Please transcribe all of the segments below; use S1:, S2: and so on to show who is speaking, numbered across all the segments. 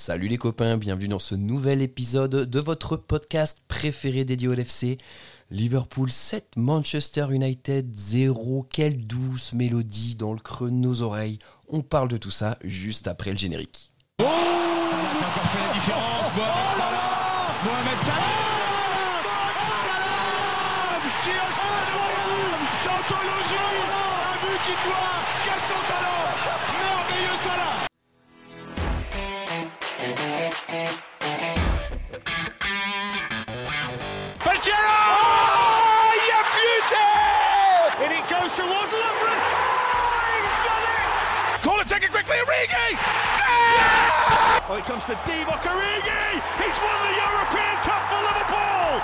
S1: Salut les copains, bienvenue dans ce nouvel épisode de votre podcast préféré dédié au LFC. Liverpool 7, Manchester United 0. Quelle douce mélodie dans le creux de nos oreilles. On parle de tout ça juste après le générique.
S2: Oh a fait la différence. Mohamed Salah Mohamed Qui a Un but qui doit goes towards Lovren Oh He's done it Call it, take it quickly, Origi Oh, it comes to Divock Origi. He's won the European Cup for Liverpool.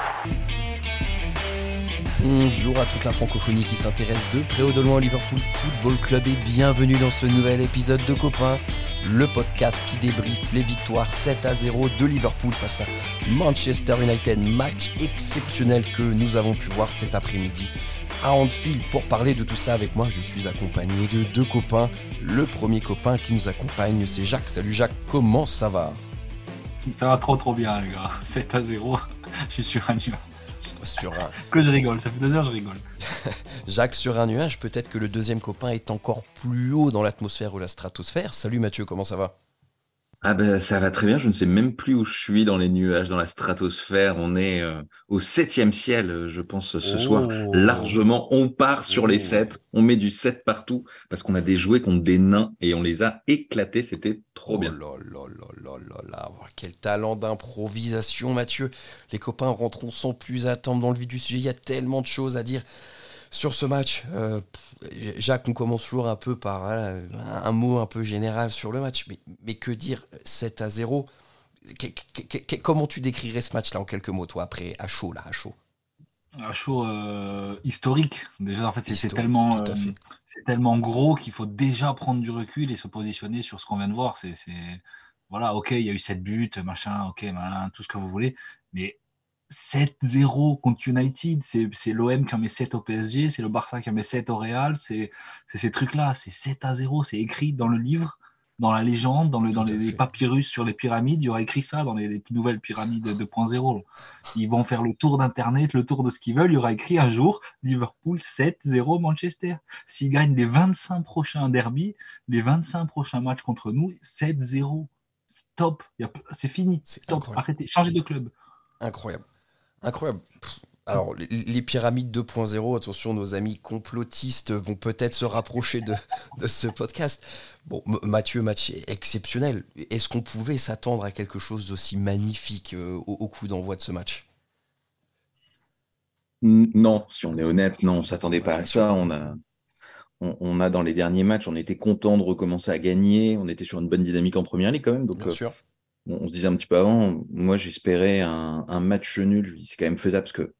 S1: Bonjour à toute la francophonie qui s'intéresse de près ou de loin au Liverpool Football Club et bienvenue dans ce nouvel épisode de Copains, le podcast qui débriefe les victoires 7 à 0 de Liverpool face à Manchester United. Match exceptionnel que nous avons pu voir cet après-midi à Anfield. Pour parler de tout ça avec moi, je suis accompagné de deux copains. Le premier copain qui nous accompagne, c'est Jacques. Salut Jacques, comment ça va?
S3: Ça va trop trop bien les gars. 7 à 0, je suis sur un nuage.
S1: Sur un...
S3: Que je rigole, ça fait deux heures je rigole.
S1: Jacques sur un nuage, peut-être que le deuxième copain est encore plus haut dans l'atmosphère ou la stratosphère. Salut Mathieu, comment ça va?
S4: Ah ben ça va très bien, je ne sais même plus où je suis dans les nuages, dans la stratosphère. On est euh, au septième ciel, euh, je pense, ce
S1: Oh.
S4: soir. Largement, on part sur les
S1: Oh.
S4: sept, on met du 7 partout, parce qu'on a des jouets contre des nains et on les a éclatés, c'était trop bien.
S1: Oh là là là là là là, oh, quel talent d'improvisation Mathieu. Les copains rentreront sans plus attendre dans le vif du sujet, il y a tellement de choses à dire sur ce match. Euh, Jacques, on commence toujours un peu par un, mot un peu général sur le match, mais, mais que dire 7 à 0 Que- que- que- que- Comment tu décrirais ce match-là en quelques mots, toi, après, à chaud, là, à chaud?
S3: Un show euh, historique. Déjà en fait c'est tellement, euh, c'est tellement gros qu'il faut déjà prendre du recul et se positionner sur ce qu'on vient de voir. C'est voilà, ok, il y a eu 7 buts, machin, ok, machin, tout ce que vous voulez, mais 7-0 contre United, c'est l'OM qui en met 7 au PSG, c'est le Barça qui en met 7 au Real, c'est ces trucs-là, c'est 7 à 0, c'est écrit dans le livre, dans la légende, dans, le, dans les, papyrus sur les pyramides, il y aura écrit ça dans les, les nouvelles pyramides 2.0. Ils vont faire le tour d'Internet, le tour de ce qu'ils veulent, il y aura écrit un jour Liverpool 7-0 Manchester. S'ils gagnent les 25 prochains derbies, les 25 prochains matchs contre nous, 7-0. Stop, Il y a- c'est fini.
S1: C'est
S3: Stop,
S1: incroyable.
S3: arrêtez, changez de club.
S1: Incroyable. Incroyable. Alors, les, les pyramides 2.0, attention, nos amis complotistes vont peut-être se rapprocher de, de ce podcast. Bon, Mathieu, match exceptionnel. Est-ce qu'on pouvait s'attendre à quelque chose d'aussi magnifique euh, au, au coup d'envoi de ce match?
S4: Non, si on est honnête, non, on s'attendait pas à ça. On a, on, on a dans les derniers matchs, on était content de recommencer à gagner. On était sur une bonne dynamique en première ligue quand même. Donc,
S1: Bien
S4: euh,
S1: sûr.
S4: On, on se disait un petit peu avant, moi j'espérais un, un match nul. Je me dis c'est quand même faisable parce que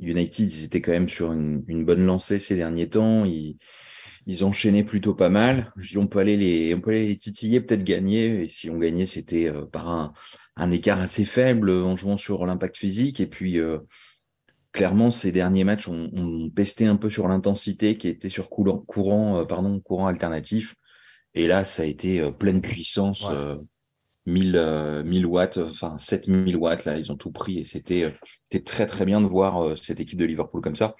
S4: United, ils étaient quand même sur une, une bonne lancée ces derniers temps. Ils, ils enchaînaient plutôt pas mal. Je dis on peut aller les, on peut aller les titiller, peut-être gagner. Et si on gagnait, c'était euh, par un, un écart assez faible en jouant sur l'impact physique. Et puis euh, clairement, ces derniers matchs, on, on pestait un peu sur l'intensité qui était sur courant, courant, euh, pardon, courant alternatif. Et là, ça a été euh, pleine puissance.
S1: Ouais.
S4: euh, 1000, euh, 1000 watts, enfin 7000 watts, là, ils ont tout pris et c'était euh, très très bien de voir euh, cette équipe de Liverpool comme ça.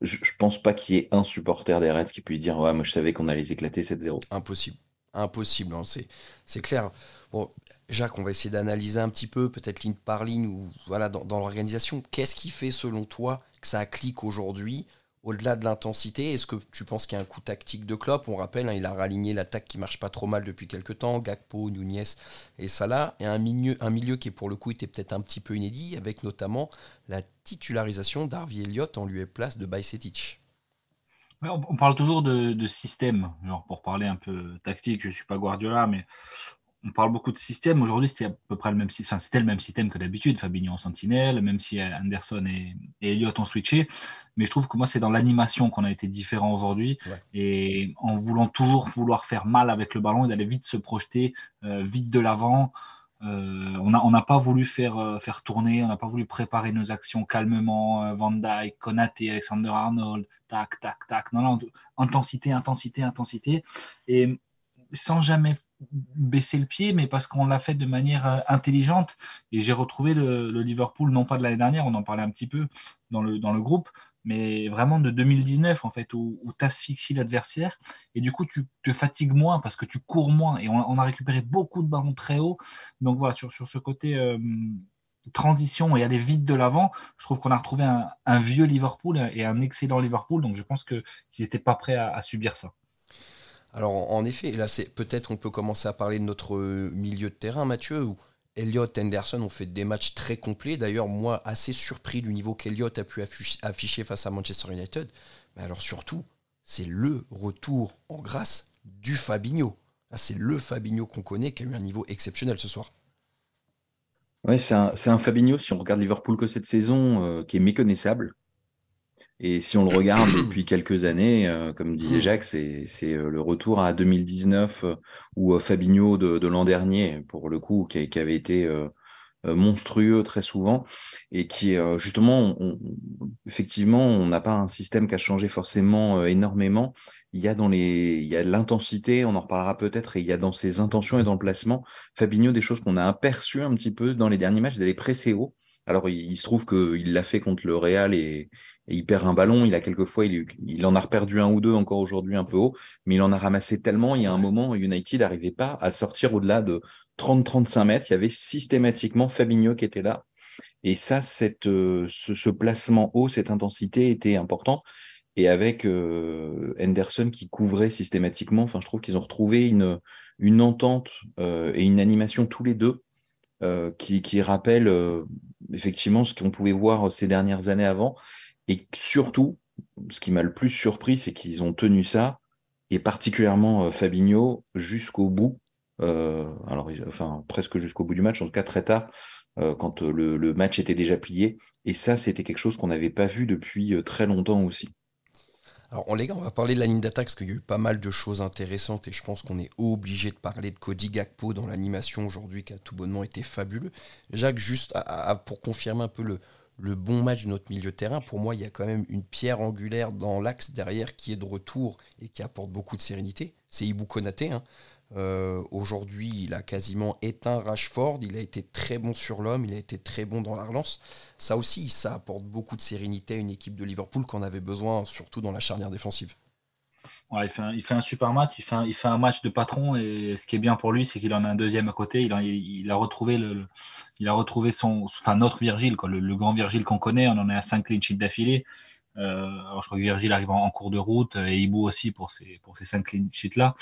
S4: Je, je pense pas qu'il y ait un supporter des Reds qui puisse dire Ouais, moi je savais qu'on allait les éclater 7-0.
S1: Impossible. Impossible, hein, c'est, c'est clair. Bon, Jacques, on va essayer d'analyser un petit peu, peut-être ligne par ligne, ou voilà, dans, dans l'organisation. Qu'est-ce qui fait, selon toi, que ça clique aujourd'hui Au-delà de l'intensité, est-ce que tu penses qu'il y a un coup tactique de Klopp? On rappelle, hein, il a raligné l'attaque qui marche pas trop mal depuis quelques temps, Gakpo, Nunez et Salah, et un milieu, un milieu qui pour le coup était peut-être un petit peu inédit, avec notamment la titularisation d'Harvey Elliott en lieu et place de Bajcetic.
S3: On, parle toujours de, système, genre pour parler un peu tactique, je suis pas Guardiola, mais on parle beaucoup de système. Aujourd'hui, c'était à peu près le même système, enfin, c'était le même système que d'habitude, Fabinho en sentinelle, même si Anderson et, et Elliott ont switché. Mais je trouve que moi, c'est dans l'animation qu'on a été différent aujourd'hui.
S1: Ouais.
S3: Et en voulant toujours vouloir faire mal avec le ballon et d'aller vite se projeter, euh, vite de l'avant. Euh, on n'a on n'a pas voulu faire, euh, faire tourner, on n'a pas voulu préparer nos actions calmement. euh, Van Dijk, Konaté, Alexander Arnold, tac, tac, tac. Non, non, intensité, intensité, intensité. Et sans jamais baissé le pied, mais parce qu'on l'a fait de manière euh, intelligente. Et j'ai retrouvé le, Liverpool, non pas de l'année dernière, on en parlait un petit peu dans le, dans le groupe, mais vraiment de 2019, en fait, où, tu asphyxies l'adversaire. Et du coup, tu te fatigues moins parce que tu cours moins. Et on, a récupéré beaucoup de ballons très haut. Donc voilà, sur, sur ce côté euh, transition et aller vite de l'avant, je trouve qu'on a retrouvé un, vieux Liverpool et un excellent Liverpool. Donc je pense qu'ils n'étaient pas prêts à subir ça.
S1: Alors en effet, là c'est peut-être on peut commencer à parler de notre euh, milieu de terrain, Mathieu, où Elliott, Henderson ont fait des matchs très complets. D'ailleurs, moi, assez surpris du niveau qu'Elliott a pu afficher face à Manchester United. Mais alors surtout, c'est le retour en grâce du Fabinho. C'est le Fabinho qu'on connaît qui a eu un niveau exceptionnel ce soir.
S4: Ouais, c'est un, un, Fabinho, si on regarde Liverpool que cette saison, euh, qui est méconnaissable. Et si on le regarde depuis quelques années, euh, comme disait Jacques, c'est euh, le retour à 2019 euh, ou Fabinho de, l'an dernier, pour le coup, qui, avait été monstrueux très souvent et qui, justement, effectivement, on n'a pas un système qui a changé forcément énormément. Il y a dans les, il y a l'intensité, on en reparlera peut-être, et il y a dans ses intentions et dans le placement, Fabinho, des choses qu'on a aperçues un petit peu dans les derniers matchs, d'aller presser haut. Alors, il, il se trouve qu'il l'a fait contre le Real et, il perd un ballon. Il a quelquefois, il, il en a perdu un ou deux encore aujourd'hui un peu haut, mais il en a ramassé tellement. Il y a un moment, United n'arrivait pas à sortir au-delà de 30-35 mètres. Il y avait systématiquement Fabinho qui était là. Et ça, cette, euh, ce, placement haut, cette intensité était important. Et avec euh, Henderson qui couvrait systématiquement, enfin, je trouve qu'ils ont retrouvé une, une entente euh, et une animation tous les deux qui, qui rappelle effectivement ce qu'on pouvait voir ces dernières années avant. Et surtout, ce qui m'a le plus surpris, c'est qu'ils ont tenu ça, et particulièrement euh, Fabinho, jusqu'au bout. Euh, alors, enfin, presque jusqu'au bout du match, en tout cas très tard, euh, quand le, match était déjà plié. Et ça, c'était quelque chose qu'on n'avait pas vu depuis très longtemps aussi.
S1: Alors, les gars, on va parler de la ligne d'attaque parce qu'il y a eu pas mal de choses intéressantes et je pense qu'on est obligé de parler de Cody Gakpo dans l'animation aujourd'hui qui a tout bonnement été fabuleux. Jacques, juste pour confirmer un peu le, le bon match de notre milieu de terrain. Pour moi, il y a quand même une pierre angulaire dans l'axe derrière qui est de retour et qui apporte beaucoup de sérénité. C'est Ibou Konaté. Hein. Euh, aujourd'hui, il a quasiment éteint Rashford. Il a été très bon sur l'homme. Il a été très bon dans la relance. Ça aussi, ça apporte beaucoup de sérénité à une équipe de Liverpool qu'on avait besoin, surtout dans la charnière défensive
S3: il, fait un, super match, il fait un, match de patron et ce qui est bien pour lui, c'est qu'il en a un deuxième à côté. Il a, retrouvé, son, enfin, notre Virgile, le, grand Virgile qu'on connaît. On en est à 5 clean sheets d'affilée. Euh, alors je crois que Virgile arrive en, cours de route et Ibou aussi pour ces, 5 clean sheets là.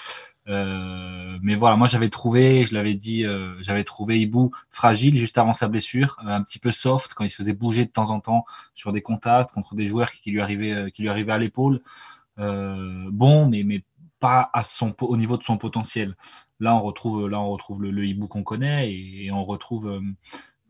S3: Euh, mais voilà, moi j'avais trouvé, je l'avais dit, euh, j'avais trouvé Ibou fragile juste avant sa blessure, un petit peu soft quand il se faisait bouger de temps en temps sur des contacts contre des joueurs qui lui arrivaient, qui lui arrivaient à l'épaule. Euh, bon, mais, mais pas à son, au niveau de son potentiel. Là, on retrouve, là, on retrouve le, hibou qu'on connaît et, on retrouve, euh,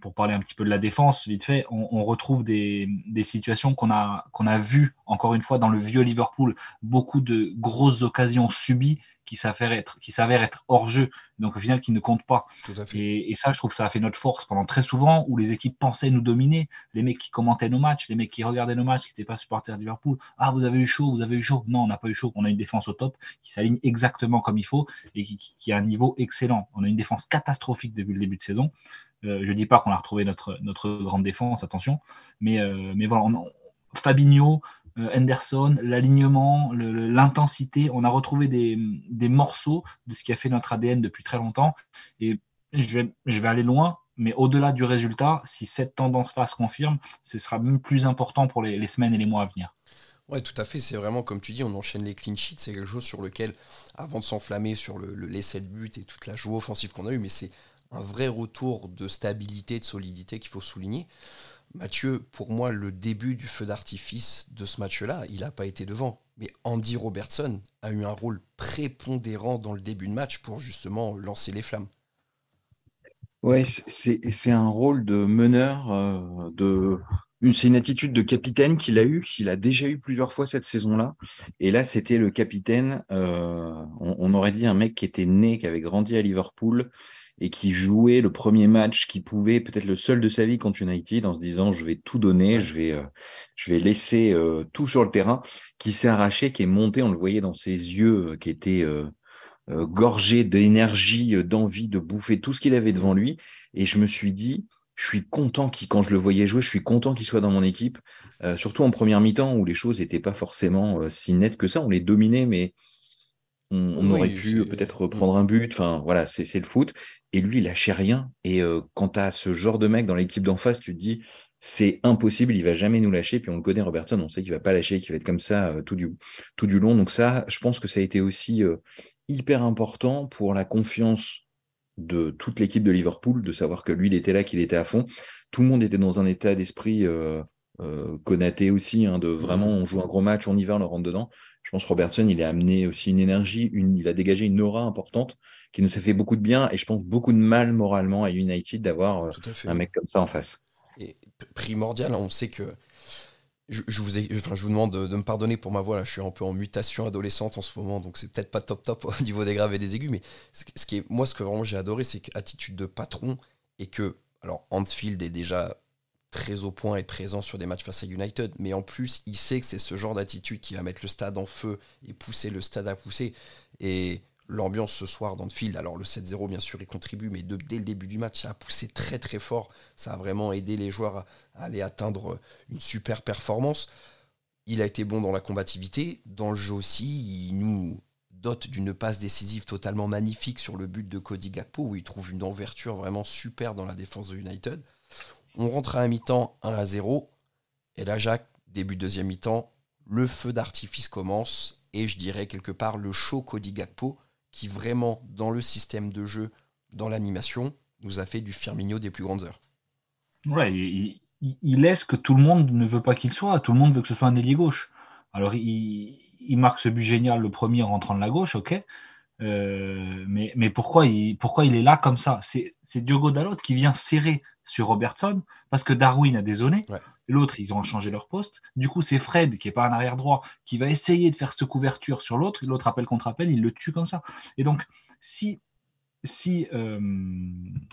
S3: pour parler un petit peu de la défense, vite fait, on, retrouve des, des situations qu'on a, qu'on a vues, encore une fois, dans le vieux Liverpool, beaucoup de grosses occasions subies qui s'avère être, qui s'avère être hors jeu, donc au final qui ne compte pas. Et, ça, je trouve que ça a fait notre force pendant très souvent où les équipes pensaient nous dominer. Les mecs qui commentaient nos matchs, les mecs qui regardaient nos matchs, qui n'étaient pas supporters de Liverpool. Ah, vous avez eu chaud, vous avez eu chaud. Non, on n'a pas eu chaud. On a une défense au top qui s'aligne exactement comme il faut et qui, a un niveau excellent. On a une défense catastrophique depuis le début de saison. Euh, je ne dis pas qu'on a retrouvé notre, notre grande défense, attention, mais, euh, mais voilà, Fabinho, euh, Henderson, l'alignement, l'intensité. On a retrouvé des, morceaux de ce qui a fait notre ADN depuis très longtemps. Et je vais, je vais aller loin, mais au-delà du résultat, si cette tendance-là se confirme, ce sera même plus important pour les, semaines et les mois à venir.
S1: Ouais, tout à fait. C'est vraiment, comme tu dis, on enchaîne les clean sheets. C'est quelque chose sur lequel, avant de s'enflammer sur le, l'essai de but et toute la joie offensive qu'on a eue, mais c'est un vrai retour de stabilité, de solidité qu'il faut souligner. Mathieu, pour moi, le début du feu d'artifice de ce match-là, il n'a pas été devant. Mais Andy Robertson a eu un rôle prépondérant dans le début de match pour justement lancer les flammes.
S4: Ouais, c'est un rôle de meneur, euh, de c'est une attitude de capitaine qu'il a eu, qu'il a déjà eu plusieurs fois cette saison-là. Et là, c'était le capitaine. Euh, on, aurait dit un mec qui était né, qui avait grandi à Liverpool, et qui jouait le premier match qui pouvait, peut-être le seul de sa vie contre United, en se disant je vais tout donner, je vais, euh, je vais laisser euh, tout sur le terrain, qui s'est arraché, qui est monté, on le voyait dans ses yeux, euh, qui étaient gorgé d'énergie, d'envie de bouffer tout ce qu'il avait devant lui. Et je me suis dit, je suis content qu'il, quand je le voyais jouer, je suis content qu'il soit dans mon équipe, surtout en première mi-temps où les choses n'étaient pas forcément si nettes que ça. On les dominait, mais on, aurait pu peut-être prendre un but. Enfin, voilà, c'est le foot. Et lui, il lâchait rien. Et quand tu as ce genre de mec dans l'équipe d'en face, tu te dis, c'est impossible, il va jamais nous lâcher. Puis on le connaît, Robertson, on sait qu'il va pas lâcher, qu'il va être comme ça tout, du, tout du long. Donc ça, je pense que ça a été aussi hyper important pour la confiance de toute l'équipe de Liverpool, de savoir que lui, il était là, qu'il était à fond. Tout le monde était dans un état d'esprit euh, Konaté aussi, hein, de vraiment, on joue un gros match, on y va, on le rentre dedans. Je pense que Robertson, il a amené aussi une énergie, une, il a dégagé une aura importante qui nous a fait beaucoup de bien et je pense beaucoup de mal moralement à United d'avoir un mec comme ça en face.
S1: Et primordial, on sait que je, vous enfin, je vous demande de, me pardonner pour ma voix, là, je suis un peu en mutation adolescente en ce moment, donc c'est peut-être pas top top au niveau des graves et des aigus, mais ce, qui est, moi, ce que vraiment j'ai adoré, c'est qu'attitude de patron, et que, alors, Anfield est déjà très au point et présent sur des matchs face à United, mais en plus, il sait que c'est ce genre d'attitude qui va mettre le stade en feu et pousser le stade à pousser, et l'ambiance ce soir dans le field. Alors le 7-0 bien sûr il contribue, mais dès le début du match ça a poussé très très fort. Ça a vraiment aidé les joueurs à, aller atteindre une super performance. Il a été bon dans la combativité, dans le jeu aussi. Il nous dote d'une passe décisive totalement magnifique sur le but de Cody Gakpo où il trouve une ouverture vraiment super dans la défense de United. On rentre à un mi-temps 1 à 0 et là Jacques début deuxième mi-temps, le feu d'artifice commence et je dirais quelque part le show Cody Gakpo qui vraiment, dans le système de jeu, dans l'animation, nous a fait du Firmino des plus grandes heures.
S3: Ouais, il, laisse que tout le monde ne veut pas qu'il soit. Tout le monde veut que ce soit un ailier gauche. Alors, il, marque ce but génial, le premier rentrant de la gauche, ok. Euh, mais, mais pourquoi, il, pourquoi il est là comme ça? C'est Diogo Dalot qui vient serrer sur Robertson parce que Darwin a dézonné. L'autre, ils ont changé leur poste. Du coup, c'est Fred, qui n'est pas un arrière droit, qui va essayer de faire cette couverture sur l'autre. L'autre appelle contre appel, il le tue comme ça. Et donc, si, si euh,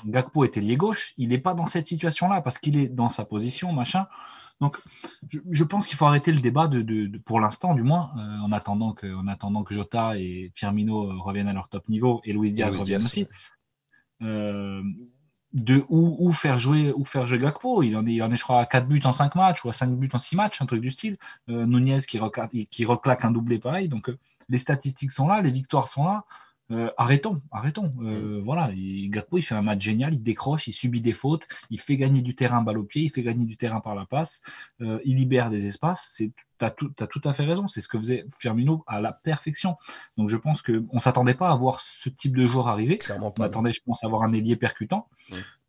S3: Gakpo était lié gauche, il n'est pas dans cette situation-là parce qu'il est dans sa position, machin. Donc, je, pense qu'il faut arrêter le débat de, pour l'instant, du moins, euh, en, attendant que, en attendant que Jota et Firmino reviennent à leur top niveau et Luis Diaz revienne aussi. Euh, de où, faire jouer où faire jouer Gakpo. Il en est, il en est je crois, à 4 buts en 5 matchs ou à 5 buts en 6 matchs, un truc du style. Euh, Nunez qui, qui reclaque un doublé pareil. Donc, les statistiques sont là, les victoires sont là. Euh, arrêtons, arrêtons. Euh, voilà, il, il fait un match génial, il décroche, il subit des fautes, il fait gagner du terrain balle au pied, il fait gagner du terrain par la passe, euh, il libère des espaces. C'est, as tout, as tout à fait raison. C'est ce que faisait Firmino à la perfection. Donc je pense qu'on ne s'attendait pas à voir ce type de joueur arriver. on attendait, je pense, à avoir un ailier percutant.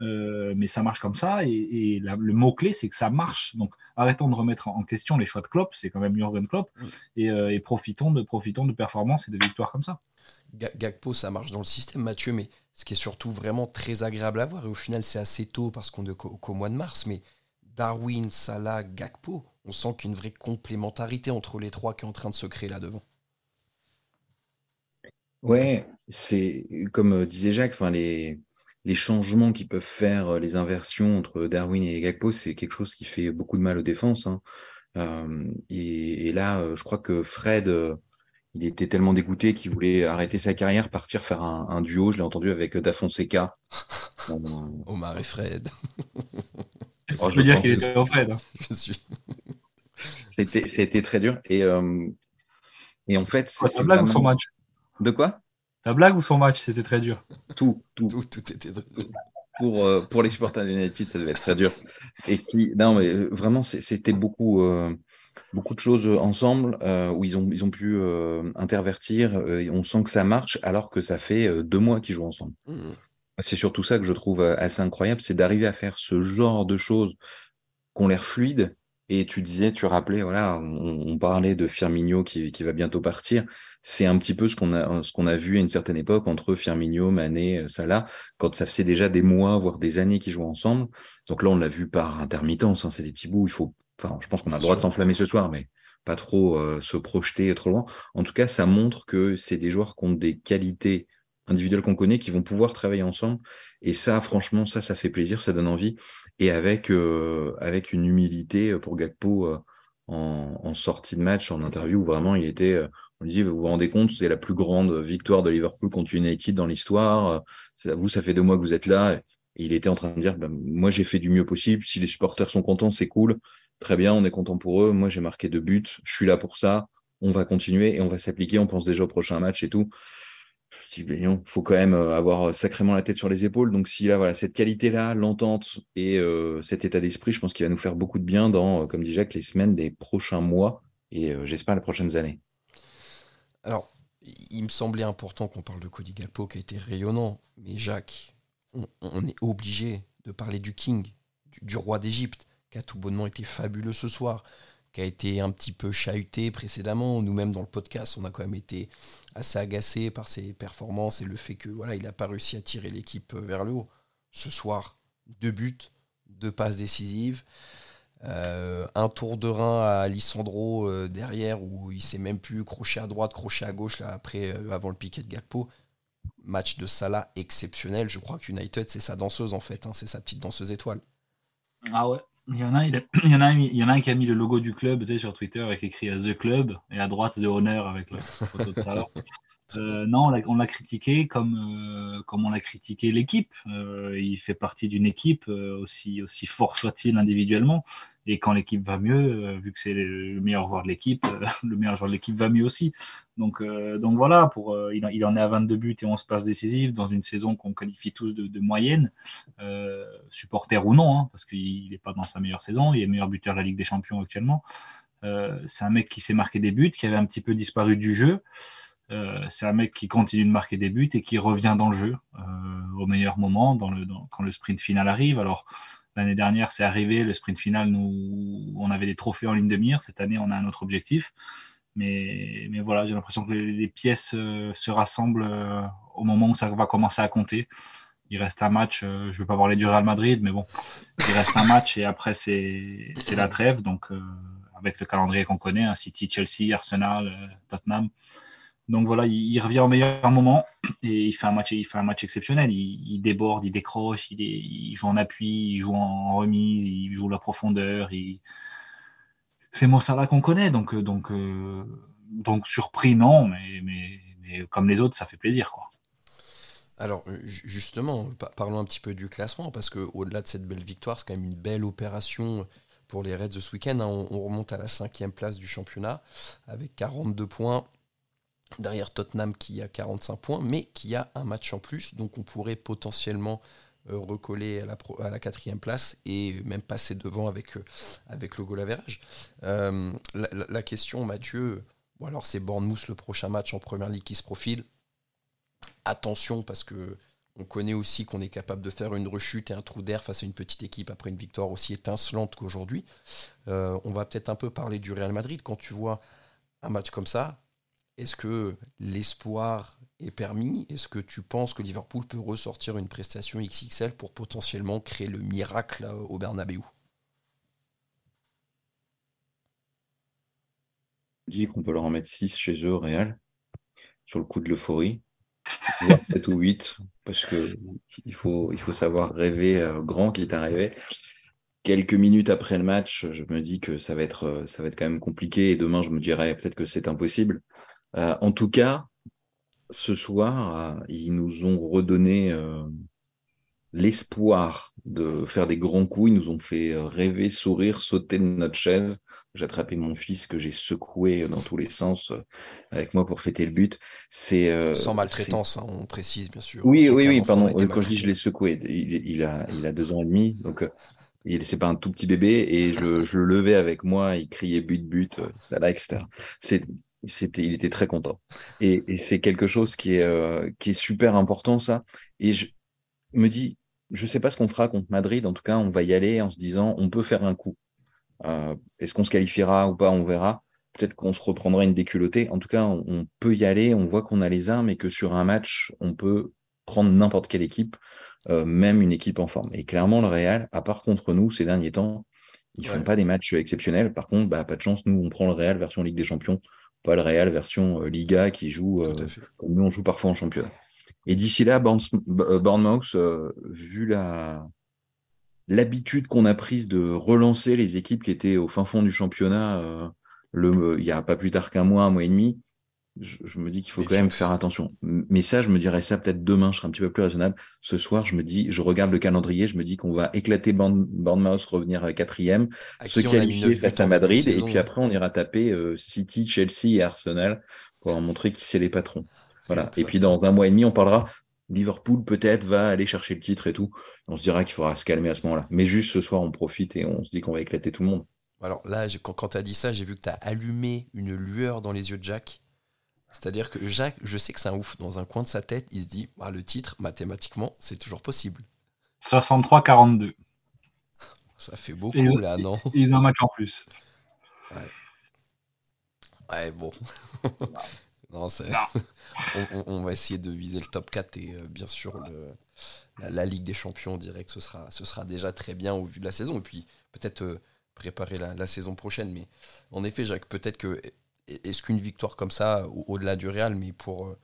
S3: mais ça marche comme ça. Et, le mot-clé, c'est que ça marche. Donc arrêtons de remettre en question les choix de Klopp. C'est quand même Jurgen Klopp. Et, et profitons, de, profitons de performances et de victoires comme ça.
S1: Gagpo, ça marche dans le système, Mathieu, mais ce qui est surtout vraiment très agréable à voir, et au final c'est assez tôt parce qu'on est qu'au mois de mars, mais Darwin, Salah, Gagpo, on sent qu'une vraie complémentarité entre les trois qui est en train de se créer là devant.
S4: Ouais, c'est comme euh, disait Jacques, enfin les, les changements qui peuvent faire euh, les inversions entre Darwin et Gagpo, c'est quelque chose qui fait beaucoup de mal aux défenses. Hein. Euh, et, là, je crois que Fred il était tellement dégoûté qu'il voulait arrêter sa carrière, partir faire un, duo. Je l'ai entendu avec Da Fonseca.
S1: Omar et Fred.
S3: Oh, je veux dire qu'il était au Fred. Hein. Je
S4: suis. C'était très dur. Et, euh, et en fait.
S3: c'est ta blague ou son match?
S4: De quoi?
S3: Ta blague ou son match C'était très dur?
S4: Tout, tout.
S1: Tout, était
S4: Pour, euh, pour les supporters de United, ça devait être très dur. Et qui, non, mais euh, vraiment, c'était beaucoup beaucoup de choses ensemble euh, où ils ont, ils ont pu euh, intervertir. Euh, on sent que ça marche alors que ça fait deux mois qu'ils jouent ensemble. Mmh. C'est surtout ça que je trouve assez incroyable, c'est d'arriver à faire ce genre de choses qui ont l'air fluides. Et tu disais, tu rappelais, voilà, on, parlait de Firmino qui, qui, va bientôt partir. C'est un petit peu ce qu'on a, ce qu'on a vu à une certaine époque entre Firmino, Mané, Salah, quand ça faisait déjà des mois, voire des années qu'ils jouent ensemble. Donc là, on l'a vu par intermittence. Hein, c'est des petits bouts. Il faut Enfin, je pense qu'on a le droit de s'enflammer ce soir, mais pas trop euh, se projeter trop loin. En tout cas, ça montre que c'est des joueurs qui ont des qualités individuelles qu'on connaît, qui vont pouvoir travailler ensemble. Et ça, franchement, ça, ça fait plaisir, ça donne envie. Et avec, euh, avec une humilité pour Gakpo euh, en, sortie de match, en interview, où vraiment il était On lui dit, vous vous rendez compte, c'est la plus grande victoire de Liverpool contre United dans l'histoire. Vous, ça fait deux mois que vous êtes là. Et il était en train de dire, ben, moi j'ai fait du mieux possible. Si les supporters sont contents, c'est cool. Très bien, on est content pour eux. Moi j'ai marqué deux buts. Je suis là pour ça. On va continuer et on va s'appliquer. On pense déjà au prochain match et tout. Il faut quand même euh, avoir sacrément la tête sur les épaules. Donc, si là, voilà, cette qualité-là, l'entente et euh, cet état d'esprit, je pense qu'il va nous faire beaucoup de bien dans, euh, comme dit Jacques, les semaines, les prochains mois et j'espère les prochaines années.
S1: Alors, il me semblait important qu'on parle de Cody Galpo qui a été rayonnant, mais Jacques, on, est obligé de parler du King, du, roi d'Égypte, qui a tout bonnement été fabuleux ce soir, qui a été un petit peu chahuté précédemment. Nous-mêmes, dans le podcast, on a quand même été assez agacé par ses performances et le fait que voilà, il n'a pas réussi à tirer l'équipe vers le haut. Ce soir, deux buts, deux passes décisives. Euh, un tour de rein à Lissandro euh, derrière où il s'est même plus crochet à droite, crochet à gauche là, après, euh, avant le piquet de Gakpo. Match de Salah exceptionnel. Je crois que United, c'est sa danseuse en fait, hein, c'est sa petite danseuse étoile.
S3: Ah ouais, il y en a, il, y en a, il y en a un qui a mis le logo du club tu sais, sur Twitter avec écrit The Club et à droite The Honor avec la photo de Salah. Euh, non, on l'a critiqué comme, euh, comme on l'a critiqué l'équipe. Euh, il fait partie d'une équipe, aussi, aussi fort soit-il individuellement. Et quand l'équipe va mieux, vu que c'est le meilleur joueur de l'équipe, le meilleur joueur de l'équipe va mieux aussi. Donc, donc voilà, pour, il, en est à 22 buts et 11 passes décisives dans une saison qu'on qualifie tous de, moyenne, supporter ou non, hein, parce qu'il n'est pas dans sa meilleure saison. Il est meilleur buteur de la Ligue des Champions actuellement. c'est un mec qui s'est marqué des buts, qui avait un petit peu disparu du jeu. Euh, c'est un mec qui continue de marquer des buts et qui revient dans le jeu euh, au meilleur moment, quand le sprint final arrive. Alors, l'année dernière, c'est arrivé, le sprint final, nous, on avait des trophées en ligne de mire. Cette année, on a un autre objectif. Mais, mais voilà, j'ai l'impression que les, pièces euh, se rassemblent au moment où ça va commencer à compter. Il reste un match, je ne vais pas parler du Real Madrid, mais bon, il reste un match et après, c'est la trêve. Donc, avec le calendrier qu'on connaît, hein, City, Chelsea, Arsenal, Tottenham. Donc voilà, il, revient au meilleur moment et il fait un match, il fait un match exceptionnel. Il, déborde, il décroche, il, joue en appui, il joue en remise, il joue la profondeur. C'est Mossala qu'on connaît, donc, donc, euh, donc surpris non, mais, mais, comme les autres, ça fait plaisir. Quoi.
S1: Alors justement, parlons un petit peu du classement, parce qu'au-delà de cette belle victoire, c'est quand même une belle opération pour les Reds ce week-end. Hein. On, remonte à la cinquième place du championnat avec 42 points derrière Tottenham qui a 45 points, mais qui a un match en plus, donc on pourrait potentiellement euh, recoller à la, quatrième place et même passer devant avec, euh, avec le goal average. Euh, la, question, Mathieu, bon alors c'est Bournemouth le prochain match en première ligue qui se profile. Attention parce que on connaît aussi qu'on est capable de faire une rechute et un trou d'air face à une petite équipe après une victoire aussi étincelante qu'aujourd'hui. on va peut-être un peu parler du Real Madrid. Quand tu vois un match comme ça, est-ce que l'espoir est permis? Est-ce que tu penses que Liverpool peut ressortir une prestation XXL pour potentiellement créer le miracle au Bernabeu?
S4: Dis qu'on peut leur en mettre 6 chez eux au Real, sur le coup de l'euphorie, 7 ou 8, parce qu'il faut, il faut savoir rêver euh, grand qu'il est arrivé. Quelques minutes après le match, je me dis que ça va être, euh, ça va être quand même compliqué, et demain je me dirais peut-être que c'est impossible. Euh, en tout cas, ce soir, euh, ils nous ont redonné euh, l'espoir de faire des grands coups. Ils nous ont fait rêver, sourire, sauter de notre chaise. J'ai attrapé mon fils que j'ai secoué dans tous les sens avec moi pour fêter le but.
S1: C'est sans maltraitance, hein, on précise bien sûr.
S4: Oui, oui, oui. Pardon. Quand je dis je l'ai secoué, il, a, il a deux ans et demi, donc il c'est pas un tout petit bébé et je, je, le levais avec moi. Il criait but, but, ça là, etc. C'est il était très content. Et, c'est quelque chose qui est, euh, qui est super important, ça. Et je me dis, je ne sais pas ce qu'on fera contre Madrid. En tout cas, on va y aller en se disant, on peut faire un coup. Euh, est-ce qu'on se qualifiera ou pas On verra. Peut-être qu'on se reprendra une déculottée. En tout cas, on, peut y aller. On voit qu'on a les armes et que sur un match, on peut prendre n'importe quelle équipe, euh, même une équipe en forme. Et clairement, le Real, à part contre nous ces derniers temps, ils ne font pas des matchs exceptionnels. Par contre, bah, pas de chance, nous, on prend le Real version Ligue des Champions pas le Real version euh, Liga qui joue euh, comme nous on joue parfois en championnat. Et d'ici là, Bournemouth, euh, vu la l'habitude qu'on a prise de relancer les équipes qui étaient au fin fond du championnat, le, il n'y a pas plus tard qu'un mois, un mois et demi, je, me dis qu'il faut quand même faire attention. Mais ça, je me dirais ça peut-être demain, je serai un petit peu plus raisonnable. Ce soir, je me dis, je regarde le calendrier, je me dis qu'on va éclater Bournemouth, revenir quatrième, se qualifier face à Madrid, et puis après, on ira taper euh, City, Chelsea et Arsenal pour montrer qui c'est les patrons. Voilà. Et puis dans un mois et demi, on parlera. Liverpool peut-être va aller chercher le titre et tout. On se dira qu'il faudra se calmer à ce moment-là. Mais juste ce soir, on profite et on se dit qu'on va éclater tout le monde.
S1: Alors là, quand, quand tu as dit ça, j'ai vu que tu as allumé une lueur dans les yeux de Jack. C'est-à-dire que Jacques, je sais que c'est un ouf. Dans un coin de sa tête, il se dit ah, le titre, mathématiquement, c'est toujours possible.
S3: 63-42.
S1: Ça fait beaucoup là, non?
S3: Ils ont un match en plus.
S1: Ouais, ouais bon. non, on, on, va essayer de viser le top 4 et euh, bien sûr le, la, Ligue des Champions, on dirait que ce sera, ce sera déjà très bien au vu de la saison. Et puis peut-être euh, préparer la, la, saison prochaine. Mais en effet, Jacques, peut-être que est-ce qu'une victoire comme ça, au-delà du Real, mais pour, euh,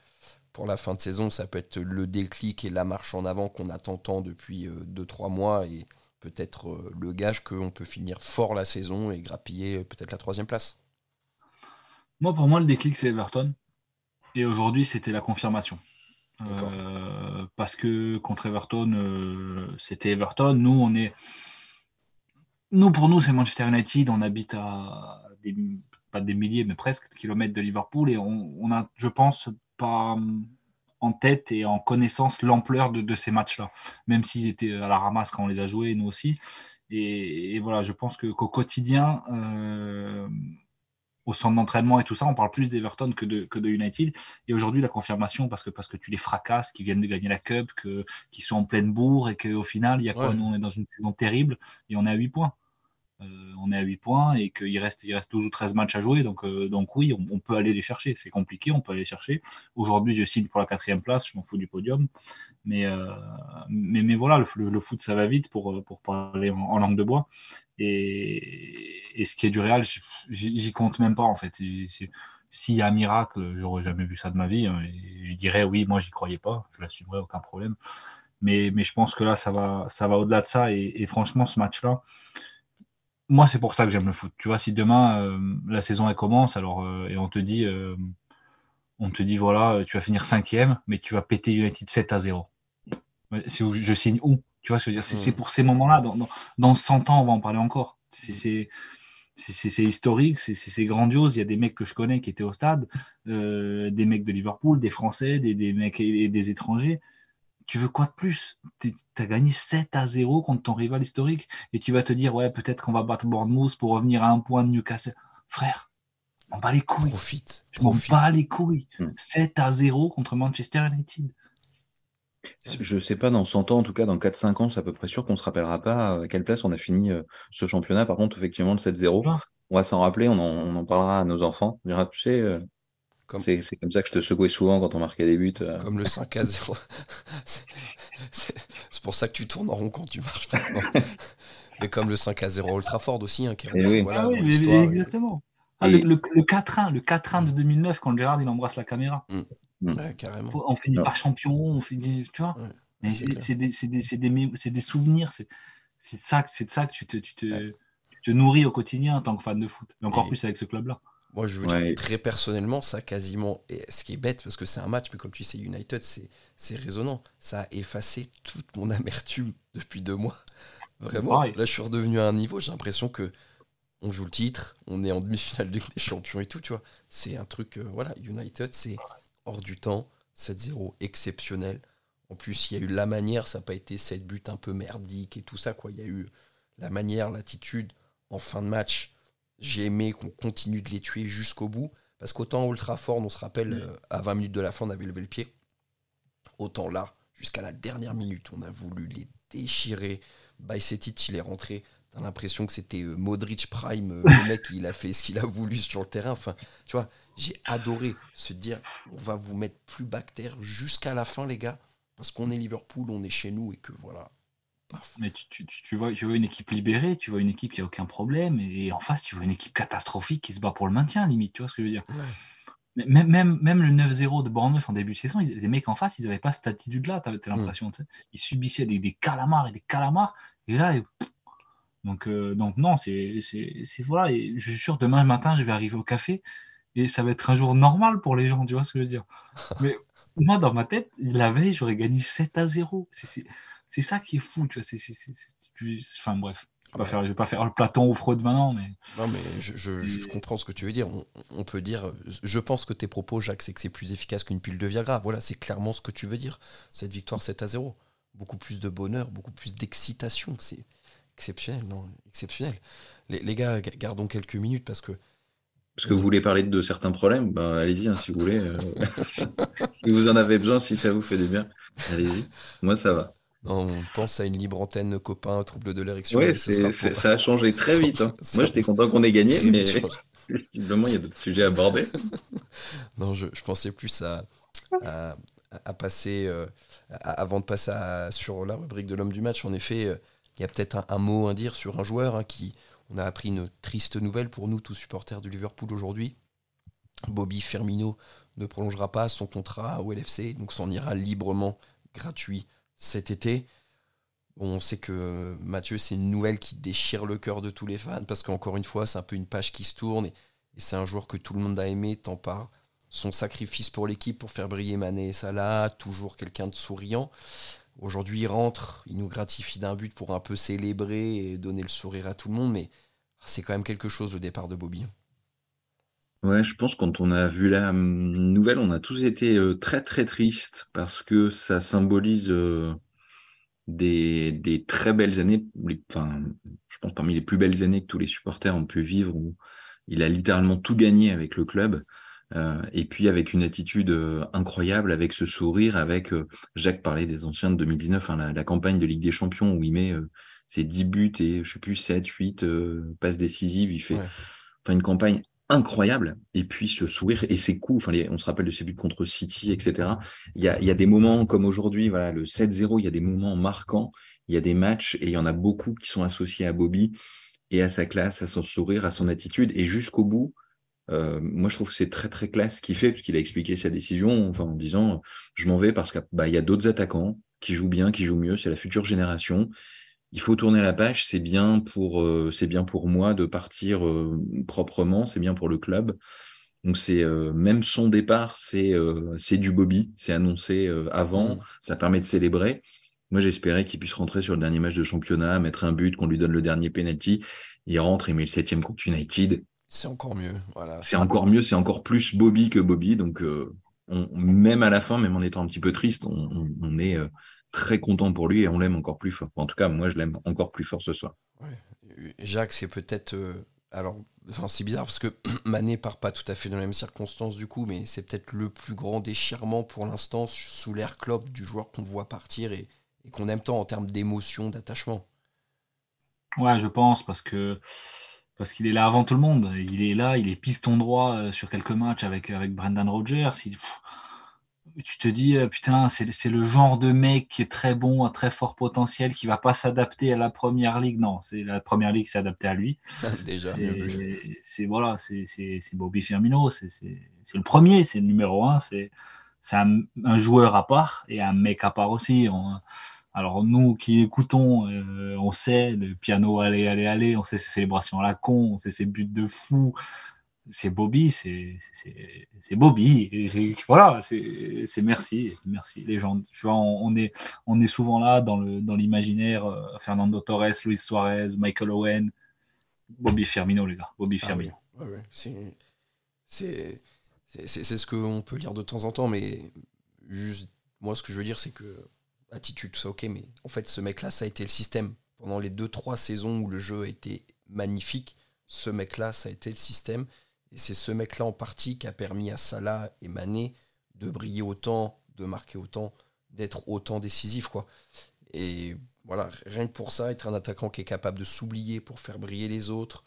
S1: pour la fin de saison, ça peut être le déclic et la marche en avant qu'on attend tant depuis 2-3 euh, mois et peut-être euh, le gage qu'on peut finir fort la saison et grappiller peut-être la troisième place?
S3: Moi, pour moi, le déclic, c'est Everton. Et aujourd'hui, c'était la confirmation. parce que contre Everton, c'était Everton. Nous, on est. Nous, pour nous, c'est Manchester United. On habite à des des milliers, mais presque de kilomètres de Liverpool. Et on, a, je pense, pas en tête et en connaissance l'ampleur de, ces matchs-là, même s'ils étaient à la ramasse quand on les a joués, nous aussi. Et, voilà, je pense qu'au quotidien, euh, au centre d'entraînement et tout ça, on parle plus d'Everton que de, que de United. Et aujourd'hui, la confirmation, parce que, parce que tu les fracasses, qui viennent de gagner la Cup, que, qui sont en pleine bourre et qu'au final, il y a quoi? Nous, on est dans une saison terrible et on est à 8 points. Euh, on est à 8 points et qu'il reste, il reste 12 ou 13 matchs à jouer. Donc, euh, donc oui, on, peut aller les chercher. C'est compliqué, on peut aller les chercher. Aujourd'hui, je signe pour la quatrième place, je m'en fous du podium. Mais, euh, mais, mais, voilà, le, foot, ça va vite pour, pour parler en, langue de bois. Et, ce qui est du Real, j'y compte même pas en fait. S'il y a un miracle, j'aurais jamais vu ça de ma vie. Hein, et je dirais oui, moi j'y croyais pas, je l'assumerais, aucun problème. Mais, mais je pense que là, ça va, ça va au-delà de ça. et franchement, ce match-là, moi, c'est pour ça que j'aime le foot. Tu vois, si demain euh, la saison elle commence, alors euh, et on te dit, euh, on te dit voilà, tu vas finir cinquième, mais tu vas péter United 7 à 0. Je signe où? Tu vois, c'est pour ces moments-là. Dans, dans, dans, 100 ans, on va en parler encore. C'est historique, c'est grandiose. Il y a des mecs que je connais qui étaient au stade, des mecs de Liverpool, des Français, des, des mecs et des étrangers tu veux quoi de plus? Tu as gagné 7 à 0 contre ton rival historique et tu vas te dire, ouais, peut-être qu'on va battre Bournemouth pour revenir à un point de Newcastle. Frère, on bat les couilles.
S1: Profite.
S3: Je m'en bats les couilles. 7 hmm. à 0 contre Manchester United.
S4: Je sais pas, dans 100 ans, en tout cas, dans 4-5 ans, c'est à peu près sûr qu'on se rappellera pas à quelle place on a fini euh, ce championnat. Par contre, effectivement, le 7-0, on va s'en rappeler, on en, parlera à nos enfants. On dira, tu sais, euh, c'est, comme ça que je te secouais souvent quand on marquait des buts. Euh.
S1: Comme le 5 à 0. c'est, pour ça que tu tournes en rond quand tu marches. Mais comme le 5 à 0 Ultra Ford aussi, hein, qui
S3: eh oui. voilà, ah oui, exactement. Ah, le, le, 4-1, le 4-1 de 2009, quand Gérard il embrasse la caméra.
S1: Mm. Mm. carrément.
S3: On finit par champion, on finit, tu vois. Mais c'est, des, des, des, souvenirs, c'est, de ça, c'est de ça que tu te, tu, te, tu te nourris au quotidien en tant que fan de foot. Et encore plus avec ce club-là.
S1: Moi, je veux dire, très personnellement, ça quasiment. Et ce qui est bête, parce que c'est un match, mais comme tu sais, United, c'est résonnant. Ça a effacé toute mon amertume depuis deux mois. Vraiment. Là, je suis redevenu à un niveau, j'ai l'impression que on joue le titre, on est en demi-finale de des Champions et tout, tu vois. C'est un truc, euh, voilà, United, c'est hors du temps, 7-0, exceptionnel. En plus, il y a eu la manière, ça n'a pas été cette but un peu merdique et tout ça, quoi. Il y a eu la manière, l'attitude en fin de match j'ai aimé qu'on continue de les tuer jusqu'au bout. Parce qu'autant Ultra Fort, on se rappelle, euh, à 20 minutes de la fin, on avait levé le pied. Autant là, jusqu'à la dernière minute, on a voulu les déchirer. Bajcetic, il est rentré. T'as l'impression que c'était euh, Modric Prime. Euh, le mec, il a fait ce qu'il a voulu sur le terrain. Enfin, tu vois, j'ai adoré se dire on va vous mettre plus bactère jusqu'à la fin, les gars. Parce qu'on est Liverpool, on est chez nous et que voilà,
S3: mais tu, vois, tu vois une équipe libérée, tu vois une équipe qui a aucun problème, et en face, tu vois une équipe catastrophique qui se bat pour le maintien, limite, tu vois ce que je veux dire même, même, même, le 9-0 de Bournemouth en début de saison, les mecs en face, ils n'avaient pas cette attitude-là, tu as l'impression. Ils subissaient des, des, calamars et des calamars, et là, donc, euh, donc non, c'est voilà, et je suis sûr, demain matin, je vais arriver au café, et ça va être un jour normal pour les gens, tu vois ce que je veux dire. Mais moi, dans ma tête, la veille, j'aurais gagné 7 à 0. C'est ça qui est fou, tu vois. enfin bref. Je ne vais, pas faire le Platon ou Freud maintenant, mais.
S1: Non, mais je, comprends ce que tu veux dire. On, peut dire. Je pense que tes propos, Jacques, c'est que c'est plus efficace qu'une pile de Viagra. Voilà, c'est clairement ce que tu veux dire. Cette victoire 7 à 0. Beaucoup plus de bonheur, beaucoup plus d'excitation. C'est exceptionnel, non Exceptionnel. Les, les, gars, gardons quelques minutes parce que.
S4: Parce que vous voulez parler de certains problèmes, ben, allez-y hein, si vous voulez. Euh. si vous en avez besoin, si ça vous fait du bien, allez-y. Moi, ça va
S1: on pense à une libre antenne, copain, trouble de l'érection.
S4: Oui, ça a changé très vite. Hein. Moi, j'étais content qu'on ait gagné, mais il y a d'autres sujets à aborder.
S1: non, je, pensais plus à, à, passer, euh, avant de passer sur la rubrique de l'homme du match, en effet, euh, il y a peut-être un, mot à dire sur un joueur hein, qui, on a appris une triste nouvelle pour nous, tous supporters du Liverpool aujourd'hui. Bobby Firmino ne prolongera pas son contrat au LFC, donc s'en ira librement, gratuit cet été. On sait que Mathieu, c'est une nouvelle qui déchire le cœur de tous les fans parce qu'encore une fois, c'est un peu une page qui se tourne et, c'est un joueur que tout le monde a aimé tant par son sacrifice pour l'équipe pour faire briller Mané et Salah, toujours quelqu'un de souriant. Aujourd'hui, il rentre, il nous gratifie d'un but pour un peu célébrer et donner le sourire à tout le monde, mais c'est quand même quelque chose le départ de Bobby.
S4: Ouais, je pense quand on a vu la hum, nouvelle, on a tous été euh, très très tristes parce que ça symbolise euh, des, des très belles années, enfin, je pense parmi les plus belles années que tous les supporters ont pu vivre, où il a littéralement tout gagné avec le club, euh, et puis avec une attitude incroyable, avec ce sourire, avec, Jacques parlait des anciens de 2019, hein, la, campagne de Ligue des Champions où il met ses 10 buts et je sais plus 7, 8 passes décisives, il fait une campagne incroyable. Et puis ce sourire et ses coups, enfin, on se rappelle de ses buts contre City, etc. Il y a, des moments comme aujourd'hui, voilà, le 7-0, il y a des moments marquants, il y a des matchs et il y en a beaucoup qui sont associés à Bobby et à sa classe, à son sourire, à son attitude. Et jusqu'au bout, euh, moi, je trouve que c'est très très classe ce qu'il fait, puisqu'il a expliqué sa décision en disant je m'en vais parce qu'il bah, y a d'autres attaquants qui jouent bien, qui jouent mieux, c'est la future génération il faut tourner la page, c'est bien pour euh, bien pour moi de partir euh, proprement, c'est bien pour le club. Donc c'est euh, même son départ, c'est c'est du Bobby, c'est annoncé avant, mmh. ça permet de célébrer. Moi j'espérais qu'il puisse rentrer sur le dernier match de championnat, mettre un but, qu'on lui donne le dernier penalty, il rentre et met le septième contre United.
S1: C'est encore mieux, voilà.
S4: C'est encore mieux, c'est encore plus Bobby que Bobby, donc même à la fin, même en étant un petit peu triste, on est très content pour lui et on l'aime encore plus fort. En tout cas, moi, je l'aime encore plus fort ce soir.
S1: Jacques, c'est peut-être. Euh, alors, enfin, c'est bizarre parce que Mané part pas tout à fait dans les mêmes circonstances du coup, mais c'est peut-être le plus grand déchirement pour l'instant sous l'air clope du joueur qu'on voit partir et, qu'on aime tant en termes d'émotion, d'attachement.
S3: Ouais, je pense parce que parce qu'il est là avant tout le monde. Il est là, il est piston droit euh, sur quelques matchs avec, avec Brendan Rodgers. Il, tu te dis, euh, putain, c'est le genre de mec qui est très bon, à très fort potentiel, qui va pas s'adapter à la première ligue. Non, c'est la première ligue s'est adaptée à lui.
S1: Déjà.
S3: C'est voilà, c'est Bobby Firmino, c'est le premier, c'est le numéro un, c'est un, un, joueur à part et un mec à part aussi. alors nous qui écoutons, euh, on sait le piano aller aller aller, on sait ses célébrations à la con, on sait ses buts de fou, c'est Bobby, c'est Bobby. Voilà, c'est merci, merci. Les gens, tu vois, on, est, on est souvent là dans l'imaginaire. Dans euh, Fernando Torres, Luis Suarez, Michael Owen, Bobby Firmino, les gars. Bobby ah Firmino.
S1: C'est ce qu'on peut lire de temps en temps, mais juste, moi, ce que je veux dire, c'est que attitude, tout ça, ok, mais en fait, ce mec-là, ça a été le système. Pendant les 2-3 saisons où le jeu a été magnifique, ce mec-là, ça a été le système. Et c'est ce mec-là en partie qui a permis à Salah et Mané de briller autant, de marquer autant, d'être autant décisif. Quoi. Et voilà, rien que pour ça, être un attaquant qui est capable de s'oublier pour faire briller les autres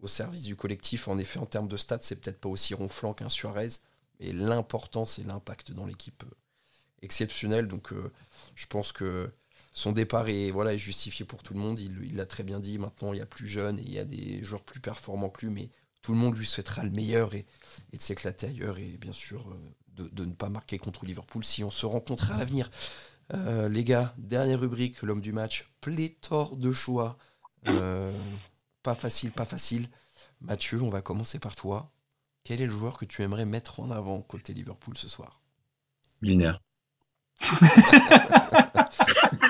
S1: au service du collectif, en effet, en termes de stats, c'est peut-être pas aussi ronflant qu'un Suarez, mais l'importance et l'impact dans l'équipe euh, exceptionnel. Donc euh, je pense que son départ est, voilà, justifié pour tout le monde. Il l'a très bien dit. Maintenant, il y a plus jeune et il y a des joueurs plus performants que lui, tout le monde lui souhaitera le meilleur et, de s'éclater ailleurs et bien sûr euh, de, ne pas marquer contre Liverpool si on se rencontre à l'avenir. Euh, les gars, dernière rubrique, l'homme du match, pléthore de choix. Euh, pas facile, pas facile. Mathieu, on va commencer par toi. quel est le joueur que tu aimerais mettre en avant côté Liverpool ce soir?
S4: Milner.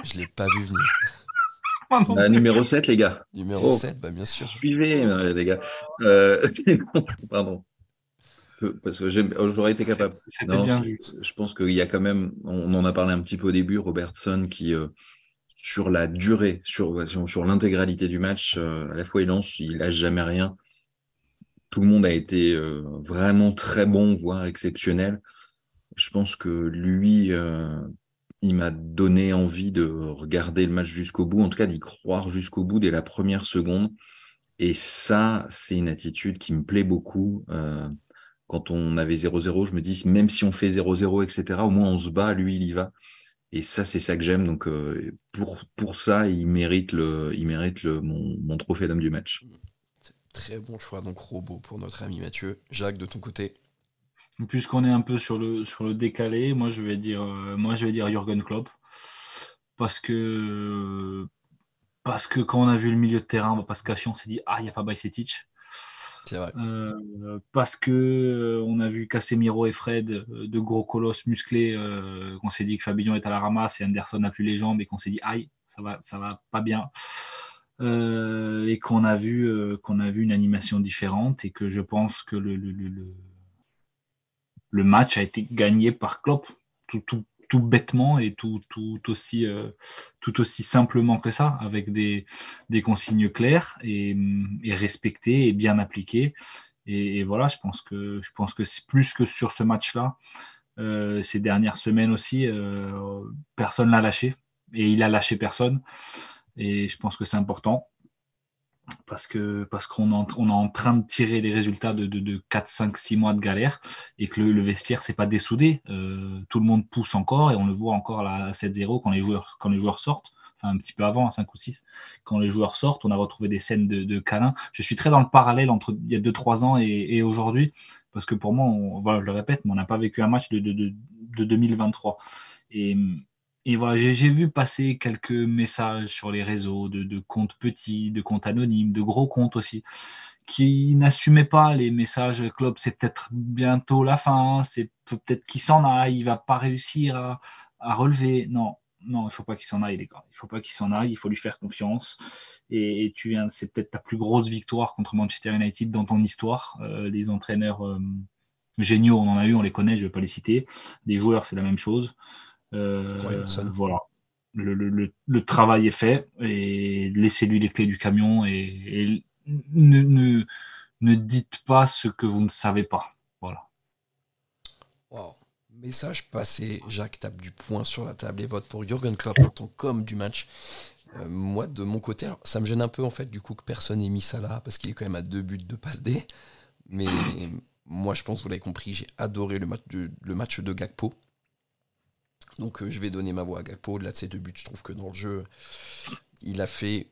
S1: Je l'ai pas vu venir.
S4: Bah, numéro 7, les gars.
S1: Numéro
S4: Oh.
S1: 7, bah bien sûr.
S4: Suivez, euh, les gars. Euh, Pardon. Euh, Parce que j'aurais été capable.
S3: C'était
S4: Non,
S3: bien
S4: je-
S3: vu.
S4: Je pense qu'il y a quand même, on en a parlé un petit peu au début, Robertson qui, euh, sur la durée, sur, sur, sur l'intégralité du match, euh, à la fois il lance, il lâche jamais rien. Tout le monde a été euh, vraiment très bon, voire exceptionnel. Je pense que lui, euh, il m'a donné envie de regarder le match jusqu'au bout, en tout cas d'y croire jusqu'au bout dès la première seconde. Et ça, c'est une attitude qui me plaît beaucoup. Euh, quand on avait 0-0, je me dis, même si on fait 0-0, etc., au moins on se bat, lui, il y va. Et ça, c'est ça que j'aime. Donc, euh, pour, pour ça, il mérite, le, il mérite le, mon, mon trophée d'homme du match.
S1: Très bon choix, donc robot pour notre ami Mathieu. Jacques, de ton côté
S3: Puisqu'on est un peu sur le, sur le décalé, moi je vais dire, euh, moi je vais dire Jürgen Klopp. Parce que, parce que quand on a vu le milieu de terrain, on va pas se cacher, on s'est dit, ah, il n'y a pas Bajcetic.
S1: C'est vrai.
S3: Euh, parce que euh, on a vu Casemiro et Fred, euh, de gros colosses musclés, euh, qu'on s'est dit que Fabinho est à la ramasse et Anderson n'a plus les jambes et qu'on s'est dit aïe, ça va, ça va pas bien. Euh, et qu'on a vu euh, qu'on a vu une animation différente et que je pense que le, le, le, le- match a été gagné par Klopp tout, tout, bêtement et tout, aussi, euh, tout aussi simplement que ça, avec des, consignes claires et, respectées et bien appliquées. Et, et voilà, je pense que je pense que c'est plus que sur ce match-là. euh, ces dernières semaines aussi, euh, personne l'a lâché et il a lâché personne. Et je pense que c'est important parce que parce qu'on est, en- train de tirer les résultats de, de, de 4, 5, 6 mois de galère et que le, le vestiaire c'est pas dessoudé. Euh, tout le monde pousse encore et on le voit encore là, à 7-0 quand les joueurs quand les joueurs sortent. Enfin, un petit peu avant, à 5 ou 6, quand les joueurs sortent, on a retrouvé des scènes de, de câlins. Je suis très dans le parallèle entre il y a 2-3 ans et, et aujourd'hui, parce que pour moi, voilà, je le répète, mais on n'a pas vécu un match de, de, de, de 2023. Et, et voilà, j'ai vu passer quelques messages sur les réseaux de, comptes petits, de comptes anonymes, de gros comptes aussi, qui n'assumaient pas les messages Club, c'est peut-être bientôt la fin, c'est peut-être qu'il s'en aille, il va pas réussir à, relever. Non, non, il faut pas qu'il s'en aille, les gars. Il faut pas qu'il s'en aille, il faut lui faire confiance. Et, tu viens, c'est peut-être ta plus grosse victoire contre Manchester United dans ton histoire. Euh, les entraîneurs euh, géniaux, on en a eu, on les connaît, je vais pas les citer. Des joueurs, c'est la même chose. Euh, voilà. Le, le- le- travail est fait et laissez-lui les clés du camion et, et ne, ne, ne dites pas ce que vous ne savez pas. Voilà.
S1: Wow. Message passé, Jacques tape du poing sur la table et vote pour Jürgen Klopp en tant qu'homme du match. Euh, moi, de mon côté, alors, ça me gêne un peu en fait du coup que personne ait mis ça là parce qu'il est quand même à deux buts de passe D. Mais moi, je pense, vous l'avez compris, j'ai adoré le match de, le match de Gakpo. Donc, euh, je vais donner ma voix à Gakpo. Au-delà de ces deux buts, je trouve que dans le jeu, il a fait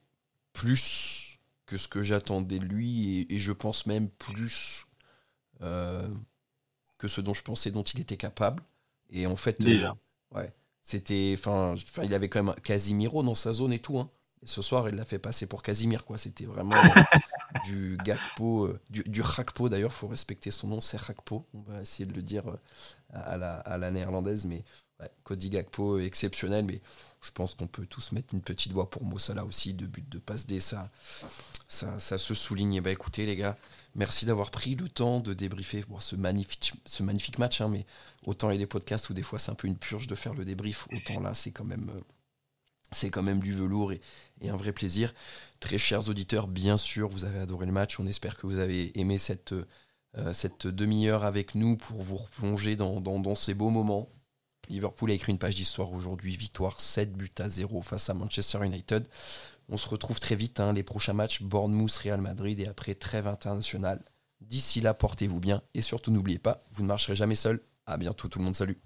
S1: plus que ce que j'attendais de lui et, et je pense même plus euh, que ce dont je pensais dont il était capable. Et en fait, euh,
S3: Déjà.
S1: ouais, c'était, enfin, il avait quand même Casimiro dans sa zone et tout. hein. Et ce soir, il l'a fait passer pour Casimir, quoi. C'était vraiment euh, du Gakpo, euh, du, du Rakpo d'ailleurs. Faut respecter son nom, c'est Rakpo. On va essayer de le dire euh, à la, à la néerlandaise, mais ouais, Cody Gakpo exceptionnel. Mais je pense qu'on peut tous mettre une petite voix pour Mossala aussi, de but de passe D, ça, ça, ça se souligne. Et bah écoutez les gars, merci d'avoir pris le temps de débriefer bon, ce, magnifique, ce magnifique match. hein, mais autant il y a des podcasts où des fois c'est un peu une purge de faire le débrief, autant là c'est quand même, euh, c'est quand même du velours et, et un vrai plaisir. Très chers auditeurs, bien sûr, vous avez adoré le match. On espère que vous avez aimé cette, euh, cette demi-heure avec nous pour vous replonger dans, dans, dans ces beaux moments. Liverpool a écrit une page d'histoire aujourd'hui, victoire 7 buts à 0 face à Manchester United. On se retrouve très vite, hein, les prochains matchs, Bournemouth, Real Madrid et après trêve internationale. D'ici là, portez-vous bien et surtout n'oubliez pas, vous ne marcherez jamais seul. À bientôt tout le monde, salut.